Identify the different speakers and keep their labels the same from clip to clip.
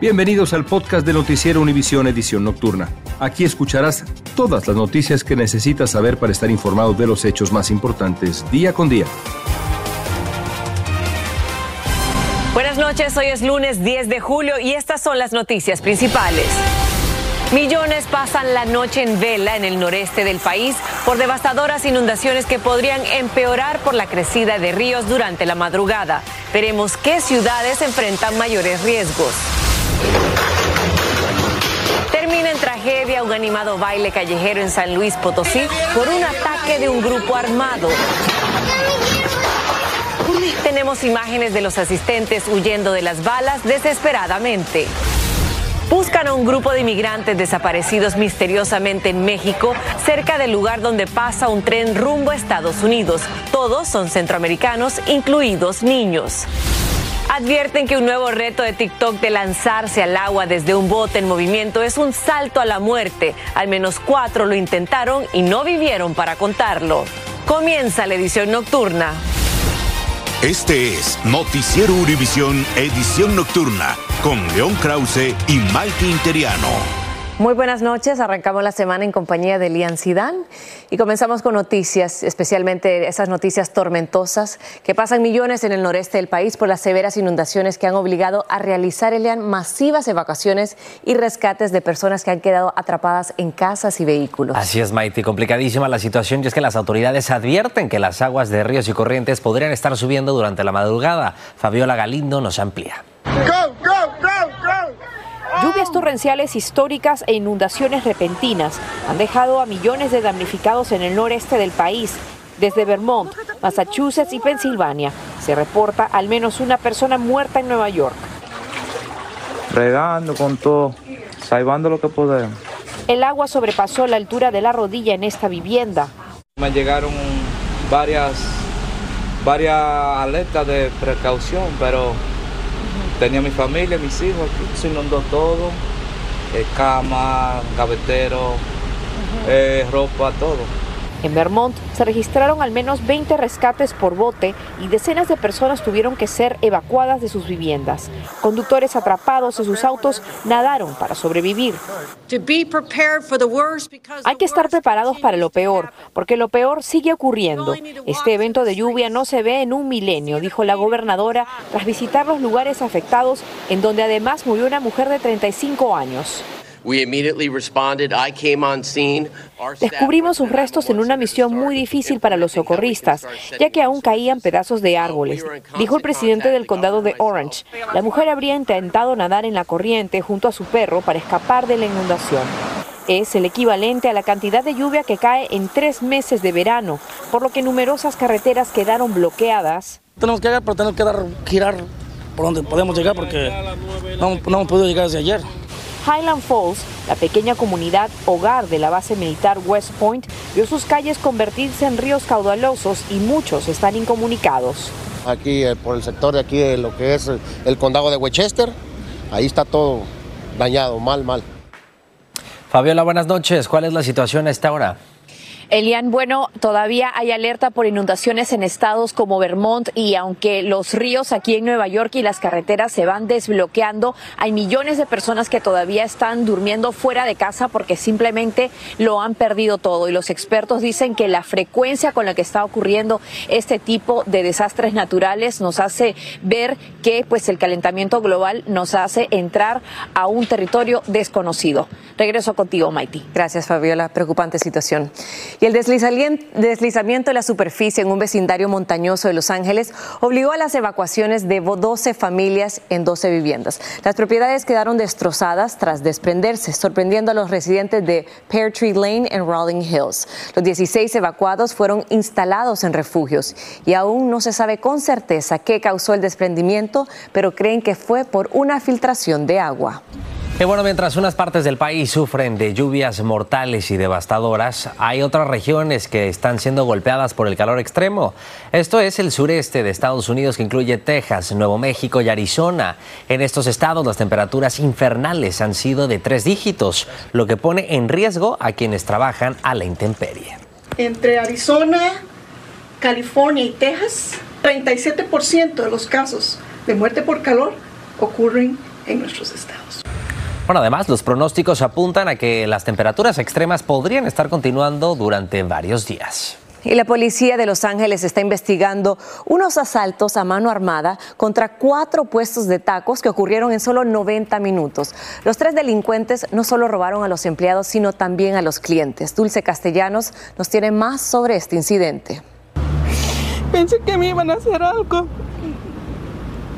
Speaker 1: Bienvenidos al podcast de Noticiero Univisión Edición Nocturna. Aquí escucharás todas las noticias que necesitas saber para estar informado de los hechos más importantes día con día.
Speaker 2: Buenas noches, hoy es lunes 10 de julio y estas son las noticias principales. Millones pasan la noche en vela en el noreste del país por devastadoras inundaciones que podrían empeorar por la crecida de ríos durante la madrugada. Veremos qué ciudades enfrentan mayores riesgos. Termina en tragedia un animado baile callejero en San Luis Potosí por un ataque de un grupo armado. Tenemos imágenes de los asistentes huyendo de las balas desesperadamente. Buscan a un grupo de inmigrantes desaparecidos misteriosamente en México, cerca del lugar donde pasa un tren rumbo a Estados Unidos. Todos son centroamericanos, incluidos niños. Advierten que un nuevo reto de TikTok de lanzarse al agua desde un bote en movimiento es un salto a la muerte. Al menos cuatro lo intentaron y no vivieron para contarlo. Comienza la edición nocturna.
Speaker 3: Este es Noticiero Univisión Edición Nocturna con León Krause y Maite Interiano.
Speaker 2: Muy buenas noches. Arrancamos la semana en compañía de Lian Sidán y comenzamos con noticias, especialmente esas noticias tormentosas que pasan millones en el noreste del país por las severas inundaciones que han obligado a realizar, Elian, masivas evacuaciones y rescates de personas que han quedado atrapadas en casas y vehículos.
Speaker 4: Así es, Maite. Complicadísima la situación y es que las autoridades advierten que las aguas de ríos y corrientes podrían estar subiendo durante la madrugada. Fabiola Galindo nos amplía. Go, go,
Speaker 5: go, Lluvias torrenciales históricas e inundaciones repentinas han dejado a millones de damnificados en el noreste del país. Desde Vermont, Massachusetts y Pensilvania se reporta al menos una persona muerta en Nueva York.
Speaker 6: Regando con todo, salvando lo que podemos.
Speaker 5: El agua sobrepasó la altura de la rodilla en esta vivienda.
Speaker 6: Me llegaron varias, varias alertas de precaución, pero Tenía mi familia, mis hijos aquí, se inundó todo, eh, cama, gavetero, eh, ropa, todo.
Speaker 5: En Vermont se registraron al menos 20 rescates por bote y decenas de personas tuvieron que ser evacuadas de sus viviendas. Conductores atrapados en sus autos nadaron para sobrevivir. Hay que estar preparados para lo peor, porque lo peor sigue ocurriendo. Este evento de lluvia no se ve en un milenio, dijo la gobernadora tras visitar los lugares afectados, en donde además murió una mujer de 35 años. Descubrimos sus restos en una misión muy difícil para los socorristas, ya que aún caían pedazos de árboles, dijo el presidente del condado de Orange. La mujer habría intentado nadar en la corriente junto a su perro para escapar de la inundación. Es el equivalente a la cantidad de lluvia que cae en tres meses de verano, por lo que numerosas carreteras quedaron bloqueadas.
Speaker 7: Tenemos que llegar, pero tenemos que dar, girar por donde podemos llegar porque no, no hemos podido llegar desde ayer.
Speaker 5: Highland Falls, la pequeña comunidad hogar de la base militar West Point, vio sus calles convertirse en ríos caudalosos y muchos están incomunicados.
Speaker 8: Aquí eh, por el sector de aquí de lo que es el condado de Westchester, ahí está todo dañado, mal, mal.
Speaker 4: Fabiola, buenas noches. ¿Cuál es la situación a esta hora?
Speaker 5: Elian, bueno, todavía hay alerta por inundaciones en estados como Vermont y aunque los ríos aquí en Nueva York y las carreteras se van desbloqueando, hay millones de personas que todavía están durmiendo fuera de casa porque simplemente lo han perdido todo y los expertos dicen que la frecuencia con la que está ocurriendo este tipo de desastres naturales nos hace ver que pues el calentamiento global nos hace entrar a un territorio desconocido. Regreso contigo, Maiti.
Speaker 2: Gracias, Fabiola. Preocupante situación. Y el deslizamiento de la superficie en un vecindario montañoso de Los Ángeles obligó a las evacuaciones de 12 familias en 12 viviendas. Las propiedades quedaron destrozadas tras desprenderse, sorprendiendo a los residentes de Pear Tree Lane en Rolling Hills. Los 16 evacuados fueron instalados en refugios y aún no se sabe con certeza qué causó el desprendimiento, pero creen que fue por una filtración de agua.
Speaker 4: Y bueno, mientras unas partes del país sufren de lluvias mortales y devastadoras, hay otras regiones que están siendo golpeadas por el calor extremo. Esto es el sureste de Estados Unidos que incluye Texas, Nuevo México y Arizona. En estos estados las temperaturas infernales han sido de tres dígitos, lo que pone en riesgo a quienes trabajan a la intemperie.
Speaker 9: Entre Arizona, California y Texas, 37% de los casos de muerte por calor ocurren en nuestros estados.
Speaker 4: Bueno, además, los pronósticos apuntan a que las temperaturas extremas podrían estar continuando durante varios días.
Speaker 2: Y la policía de Los Ángeles está investigando unos asaltos a mano armada contra cuatro puestos de tacos que ocurrieron en solo 90 minutos. Los tres delincuentes no solo robaron a los empleados, sino también a los clientes. Dulce Castellanos nos tiene más sobre este incidente.
Speaker 10: Pensé que me iban a hacer algo,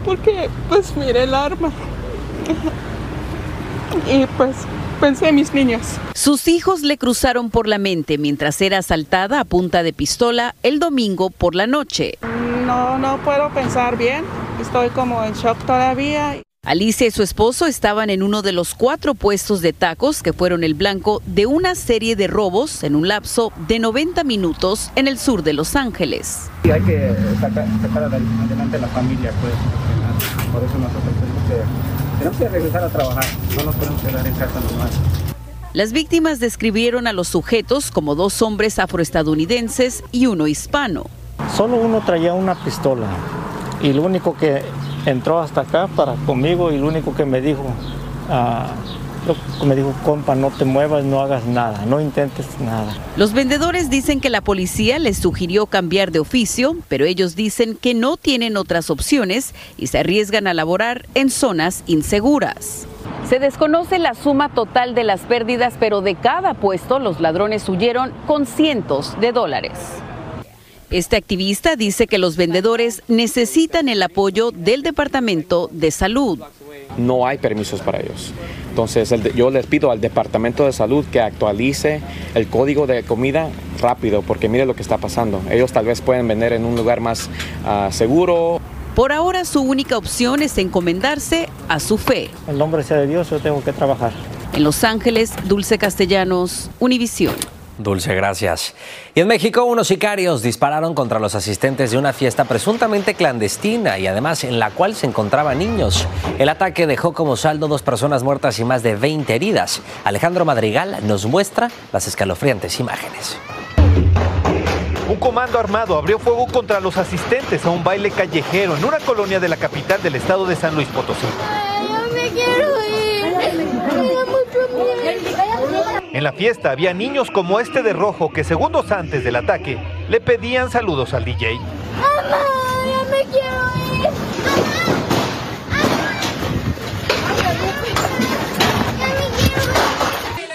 Speaker 10: porque pues miré el arma y pues pensé en mis niños.
Speaker 11: Sus hijos le cruzaron por la mente mientras era asaltada a punta de pistola el domingo por la noche.
Speaker 10: No, no puedo pensar bien, estoy como en shock todavía.
Speaker 11: Alicia y su esposo estaban en uno de los cuatro puestos de tacos que fueron el blanco de una serie de robos en un lapso de 90 minutos en el sur de Los Ángeles.
Speaker 12: Hay que sacar, sacar adelante la familia, pues. Por eso nosotros tenemos que, tenemos que regresar a trabajar, no nos podemos quedar en casa nomás.
Speaker 11: Las víctimas describieron a los sujetos como dos hombres afroestadounidenses y uno hispano.
Speaker 13: Solo uno traía una pistola y lo único que entró hasta acá para conmigo y lo único que me dijo, ah, me dijo, compa, no te muevas, no hagas nada, no intentes nada.
Speaker 11: Los vendedores dicen que la policía les sugirió cambiar de oficio, pero ellos dicen que no tienen otras opciones y se arriesgan a laborar en zonas inseguras. Se desconoce la suma total de las pérdidas, pero de cada puesto los ladrones huyeron con cientos de dólares. Este activista dice que los vendedores necesitan el apoyo del Departamento de Salud.
Speaker 14: No hay permisos para ellos. Entonces yo les pido al Departamento de Salud que actualice el código de comida rápido, porque mire lo que está pasando. Ellos tal vez pueden vender en un lugar más ah, seguro.
Speaker 11: Por ahora su única opción es encomendarse a su fe.
Speaker 13: En nombre sea de Dios yo tengo que trabajar.
Speaker 11: En Los Ángeles, Dulce Castellanos, Univisión.
Speaker 4: Dulce, gracias. Y en México, unos sicarios dispararon contra los asistentes de una fiesta presuntamente clandestina y además en la cual se encontraban niños. El ataque dejó como saldo dos personas muertas y más de 20 heridas. Alejandro Madrigal nos muestra las escalofriantes imágenes.
Speaker 15: Un comando armado abrió fuego contra los asistentes a un baile callejero en una colonia de la capital del estado de San Luis Potosí.
Speaker 16: me quiero ir.
Speaker 15: En la fiesta había niños como este de rojo que segundos antes del ataque le pedían saludos al DJ.
Speaker 16: ¡Mamá, ya me quiero ir!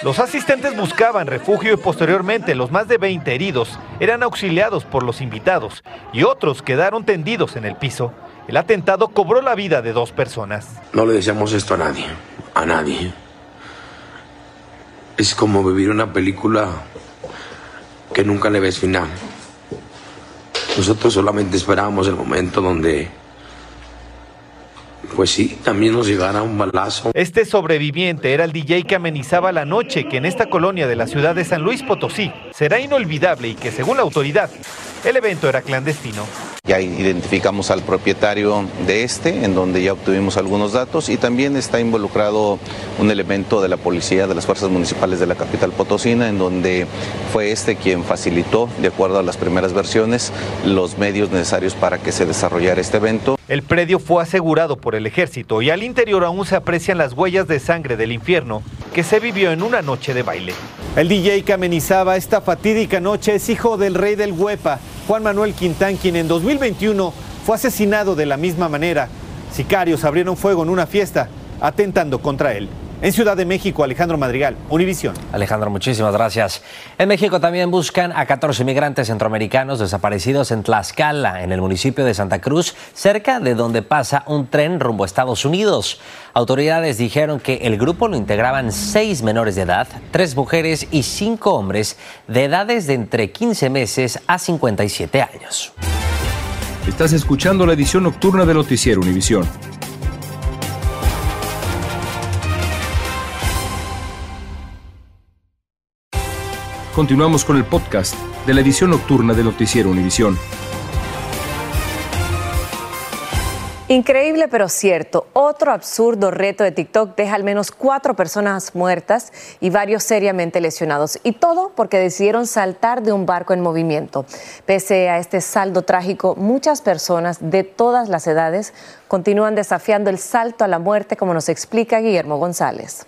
Speaker 15: Los asistentes buscaban refugio y posteriormente los más de 20 heridos eran auxiliados por los invitados y otros quedaron tendidos en el piso. El atentado cobró la vida de dos personas.
Speaker 17: No le deseamos esto a nadie, a nadie. Es como vivir una película que nunca le ves final. Nosotros solamente esperábamos el momento donde, pues sí, también nos llegara un balazo.
Speaker 15: Este sobreviviente era el DJ que amenizaba la noche que en esta colonia de la ciudad de San Luis Potosí será inolvidable y que según la autoridad, el evento era clandestino.
Speaker 18: Ya identificamos al propietario de este, en donde ya obtuvimos algunos datos, y también está involucrado un elemento de la policía de las fuerzas municipales de la capital potosina, en donde fue este quien facilitó, de acuerdo a las primeras versiones, los medios necesarios para que se desarrollara este evento.
Speaker 15: El predio fue asegurado por el ejército y al interior aún se aprecian las huellas de sangre del infierno que se vivió en una noche de baile. El DJ que amenizaba esta fatídica noche es hijo del rey del Huepa, Juan Manuel Quintán, quien en 2021 fue asesinado de la misma manera. Sicarios abrieron fuego en una fiesta, atentando contra él. En Ciudad de México, Alejandro Madrigal, Univisión.
Speaker 4: Alejandro, muchísimas gracias. En México también buscan a 14 migrantes centroamericanos desaparecidos en Tlaxcala, en el municipio de Santa Cruz, cerca de donde pasa un tren rumbo a Estados Unidos. Autoridades dijeron que el grupo lo integraban seis menores de edad, tres mujeres y cinco hombres de edades de entre 15 meses a 57 años.
Speaker 1: Estás escuchando la edición nocturna de Noticiero Univisión. Continuamos con el podcast de la edición nocturna de Noticiero Univisión.
Speaker 2: Increíble pero cierto, otro absurdo reto de TikTok deja al menos cuatro personas muertas y varios seriamente lesionados. Y todo porque decidieron saltar de un barco en movimiento. Pese a este saldo trágico, muchas personas de todas las edades continúan desafiando el salto a la muerte, como nos explica Guillermo González.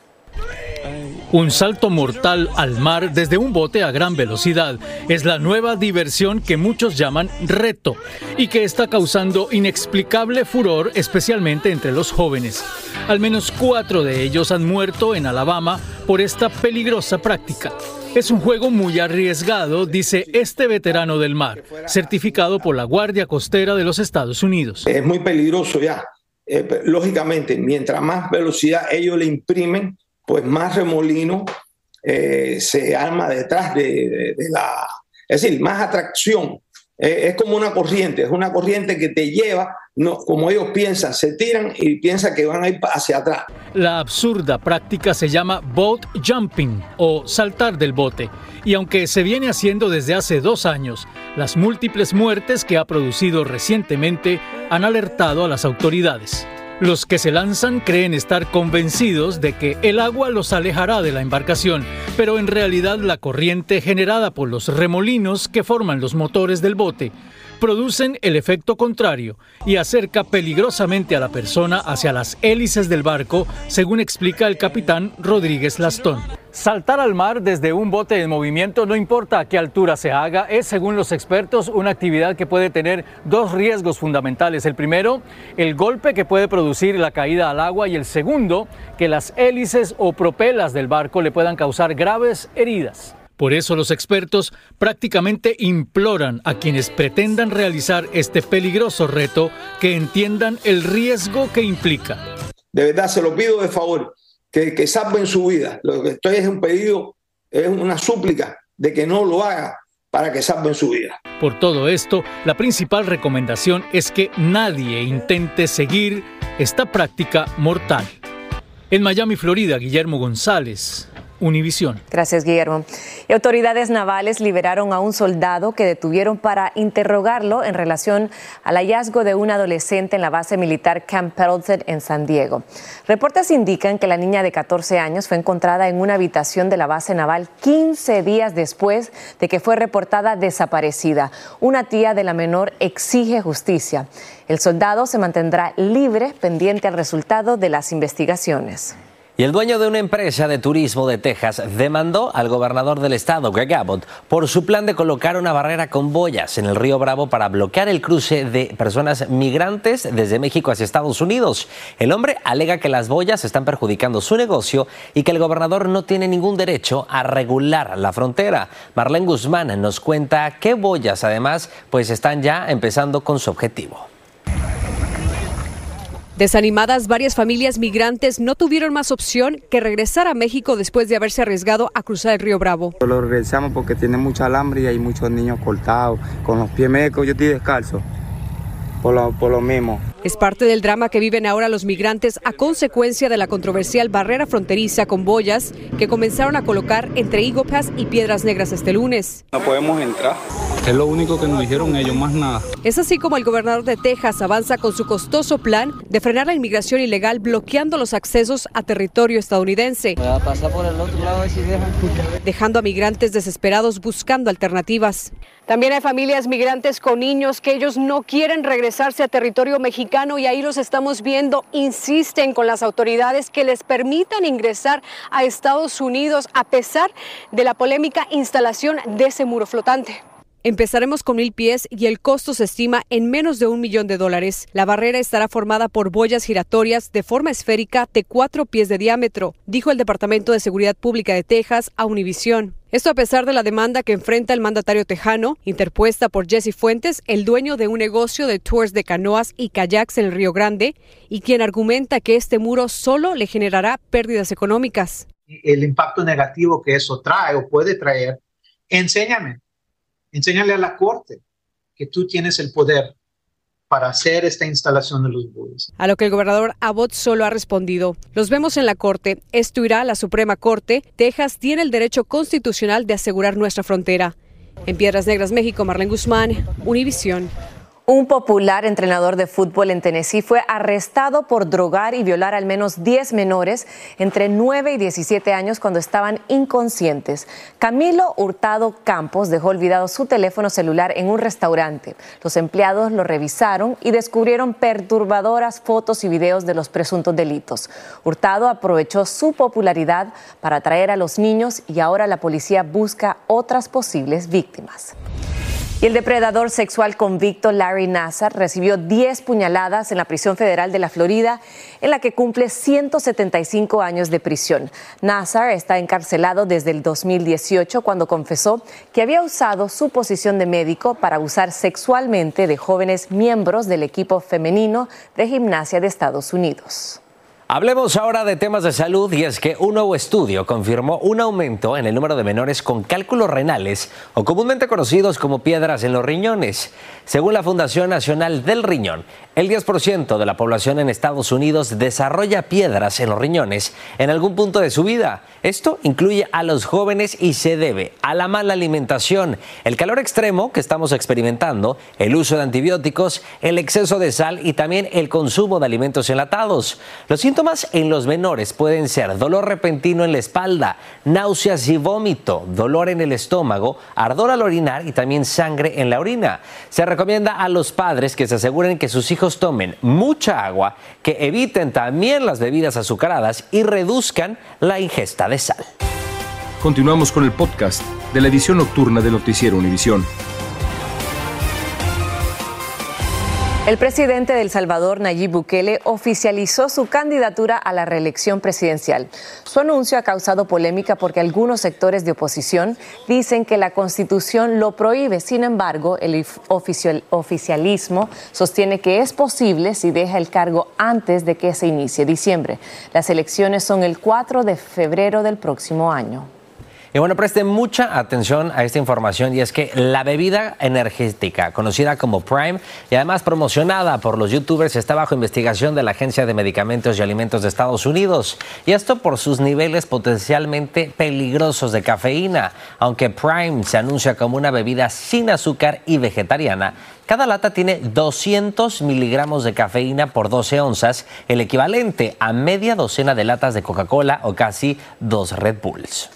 Speaker 19: Un salto mortal al mar desde un bote a gran velocidad es la nueva diversión que muchos llaman reto y que está causando inexplicable furor especialmente entre los jóvenes. Al menos cuatro de ellos han muerto en Alabama por esta peligrosa práctica. Es un juego muy arriesgado, dice este veterano del mar, certificado por la Guardia Costera de los Estados Unidos.
Speaker 20: Es muy peligroso ya. Eh, lógicamente, mientras más velocidad ellos le imprimen, pues más remolino eh, se arma detrás de, la... Es decir, más atracción. Eh, es como una corriente, es una corriente que te lleva, no, como ellos piensan, se tiran y piensan que van a ir hacia atrás.
Speaker 19: La absurda práctica se llama boat jumping o saltar del bote. Y aunque se viene haciendo desde hace dos años, las múltiples muertes que ha producido recientemente han alertado a las autoridades. Los que se lanzan creen estar convencidos de que el agua los alejará de la embarcación, pero en realidad la corriente generada por los remolinos que forman los motores del bote producen el efecto contrario y acerca peligrosamente a la persona hacia las hélices del barco, según explica el capitán Rodríguez Lastón. Saltar al mar desde un bote en movimiento, no importa a qué altura se haga, es, según los expertos, una actividad que puede tener dos riesgos fundamentales. El primero, el golpe que puede producir la caída al agua y el segundo, que las hélices o propelas del barco le puedan causar graves heridas. Por eso los expertos prácticamente imploran a quienes pretendan realizar este peligroso reto que entiendan el riesgo que implica.
Speaker 20: De verdad, se lo pido de favor, que, que salven su vida. Lo que estoy es un pedido, es una súplica de que no lo haga para que salven su vida.
Speaker 19: Por todo esto, la principal recomendación es que nadie intente seguir esta práctica mortal. En Miami, Florida, Guillermo González, Univisión.
Speaker 2: Gracias, Guillermo. Y autoridades navales liberaron a un soldado que detuvieron para interrogarlo en relación al hallazgo de un adolescente en la base militar Camp Pendleton en San Diego. Reportes indican que la niña de 14 años fue encontrada en una habitación de la base naval 15 días después de que fue reportada desaparecida. Una tía de la menor exige justicia. El soldado se mantendrá libre pendiente al resultado de las investigaciones.
Speaker 4: Y el dueño de una empresa de turismo de Texas demandó al gobernador del estado, Greg Abbott, por su plan de colocar una barrera con boyas en el río Bravo para bloquear el cruce de personas migrantes desde México hacia Estados Unidos. El hombre alega que las boyas están perjudicando su negocio y que el gobernador no tiene ningún derecho a regular la frontera. Marlene Guzmán nos cuenta qué boyas además pues están ya empezando con su objetivo.
Speaker 21: Desanimadas, varias familias migrantes no tuvieron más opción que regresar a México después de haberse arriesgado a cruzar el río Bravo.
Speaker 22: Lo regresamos porque tiene mucha alambre y hay muchos niños cortados, con los pies mecos, yo estoy descalzo, por lo, por lo mismo.
Speaker 21: Es parte del drama que viven ahora los migrantes a consecuencia de la controversial barrera fronteriza con boyas que comenzaron a colocar entre Pass y Piedras Negras este lunes.
Speaker 23: No podemos entrar. Es lo único que nos dijeron ellos, más nada.
Speaker 21: Es así como el gobernador de Texas avanza con su costoso plan de frenar la inmigración ilegal bloqueando los accesos a territorio estadounidense.
Speaker 23: Voy a pasar por el otro lado si dejan.
Speaker 21: Dejando a migrantes desesperados buscando alternativas. También hay familias migrantes con niños que ellos no quieren regresarse a territorio mexicano y ahí los estamos viendo, insisten con las autoridades que les permitan ingresar a Estados Unidos a pesar de la polémica instalación de ese muro flotante. Empezaremos con mil pies y el costo se estima en menos de un millón de dólares. La barrera estará formada por boyas giratorias de forma esférica de cuatro pies de diámetro, dijo el Departamento de Seguridad Pública de Texas a Univisión. Esto a pesar de la demanda que enfrenta el mandatario tejano, interpuesta por Jesse Fuentes, el dueño de un negocio de tours de canoas y kayaks en el Río Grande, y quien argumenta que este muro solo le generará pérdidas económicas.
Speaker 24: El impacto negativo que eso trae o puede traer, enséñame, enséñale a la corte que tú tienes el poder para hacer esta instalación de los buses.
Speaker 21: A lo que el gobernador Abbott solo ha respondido, los vemos en la corte, esto irá a la Suprema Corte, Texas tiene el derecho constitucional de asegurar nuestra frontera. En Piedras Negras, México, Marlene Guzmán, Univisión.
Speaker 2: Un popular entrenador de fútbol en Tennessee fue arrestado por drogar y violar al menos 10 menores entre 9 y 17 años cuando estaban inconscientes. Camilo Hurtado Campos dejó olvidado su teléfono celular en un restaurante. Los empleados lo revisaron y descubrieron perturbadoras fotos y videos de los presuntos delitos. Hurtado aprovechó su popularidad para atraer a los niños y ahora la policía busca otras posibles víctimas. Y el depredador sexual convicto Larry Nassar recibió 10 puñaladas en la prisión federal de la Florida, en la que cumple 175 años de prisión. Nassar está encarcelado desde el 2018 cuando confesó que había usado su posición de médico para abusar sexualmente de jóvenes miembros del equipo femenino de gimnasia de Estados Unidos.
Speaker 4: Hablemos ahora de temas de salud y es que un nuevo estudio confirmó un aumento en el número de menores con cálculos renales o comúnmente conocidos como piedras en los riñones. Según la Fundación Nacional del Riñón, el 10% de la población en Estados Unidos desarrolla piedras en los riñones en algún punto de su vida. Esto incluye a los jóvenes y se debe a la mala alimentación, el calor extremo que estamos experimentando, el uso de antibióticos, el exceso de sal y también el consumo de alimentos enlatados. Los síntomas en los menores pueden ser dolor repentino en la espalda, náuseas y vómito, dolor en el estómago, ardor al orinar y también sangre en la orina. Se recomienda a los padres que se aseguren que sus hijos tomen mucha agua, que eviten también las bebidas azucaradas y reduzcan la ingesta de sal.
Speaker 1: Continuamos con el podcast de la edición nocturna de Noticiero Univisión.
Speaker 2: El presidente de El Salvador, Nayib Bukele, oficializó su candidatura a la reelección presidencial. Su anuncio ha causado polémica porque algunos sectores de oposición dicen que la constitución lo prohíbe. Sin embargo, el oficialismo sostiene que es posible si deja el cargo antes de que se inicie diciembre. Las elecciones son el 4 de febrero del próximo año.
Speaker 4: Y bueno, presten mucha atención a esta información y es que la bebida energética, conocida como Prime y además promocionada por los youtubers, está bajo investigación de la Agencia de Medicamentos y Alimentos de Estados Unidos. Y esto por sus niveles potencialmente peligrosos de cafeína. Aunque Prime se anuncia como una bebida sin azúcar y vegetariana, cada lata tiene 200 miligramos de cafeína por 12 onzas, el equivalente a media docena de latas de Coca-Cola o casi dos Red Bulls.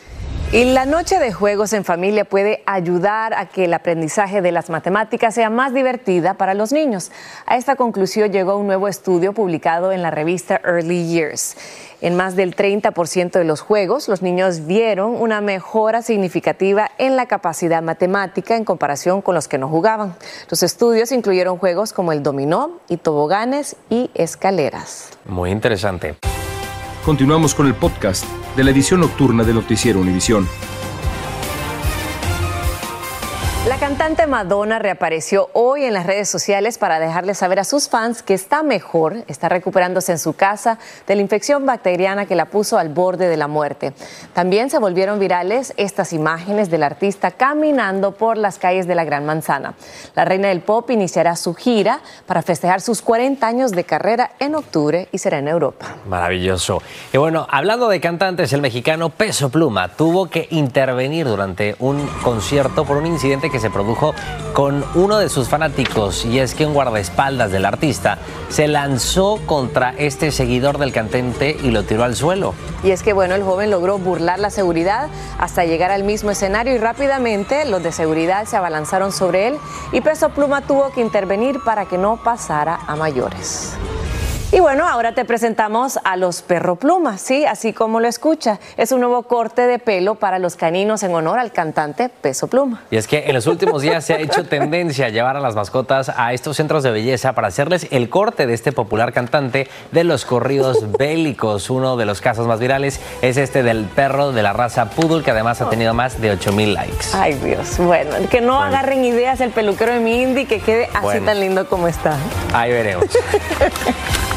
Speaker 2: Y la noche de juegos en familia puede ayudar a que el aprendizaje de las matemáticas sea más divertida para los niños. A esta conclusión llegó un nuevo estudio publicado en la revista Early Years. En más del 30% de los juegos, los niños vieron una mejora significativa en la capacidad matemática en comparación con los que no jugaban. Los estudios incluyeron juegos como el dominó y toboganes y escaleras.
Speaker 4: Muy interesante.
Speaker 1: Continuamos con el podcast de la edición nocturna de Noticiero Univisión.
Speaker 2: Cantante Madonna reapareció hoy en las redes sociales para dejarle saber a sus fans que está mejor, está recuperándose en su casa de la infección bacteriana que la puso al borde de la muerte. También se volvieron virales estas imágenes del artista caminando por las calles de la Gran Manzana. La reina del pop iniciará su gira para festejar sus 40 años de carrera en octubre y será en Europa.
Speaker 4: Maravilloso. Y bueno, hablando de cantantes, el mexicano Peso Pluma tuvo que intervenir durante un concierto por un incidente que se produjo con uno de sus fanáticos y es que un guardaespaldas del artista se lanzó contra este seguidor del cantante y lo tiró al suelo.
Speaker 2: Y es que bueno, el joven logró burlar la seguridad hasta llegar al mismo escenario y rápidamente los de seguridad se abalanzaron sobre él y Peso Pluma tuvo que intervenir para que no pasara a mayores. Y bueno, ahora te presentamos a los perro plumas, ¿sí? Así como lo escucha. Es un nuevo corte de pelo para los caninos en honor al cantante Peso Pluma.
Speaker 4: Y es que en los últimos días se ha hecho tendencia a llevar a las mascotas a estos centros de belleza para hacerles el corte de este popular cantante de los corridos bélicos. Uno de los casos más virales es este del perro de la raza Poodle, que además ha tenido más de 8 mil likes.
Speaker 2: Ay, Dios. Bueno, que no agarren ideas el peluquero de mi Indy, que quede así tan lindo como está.
Speaker 4: Ahí veremos.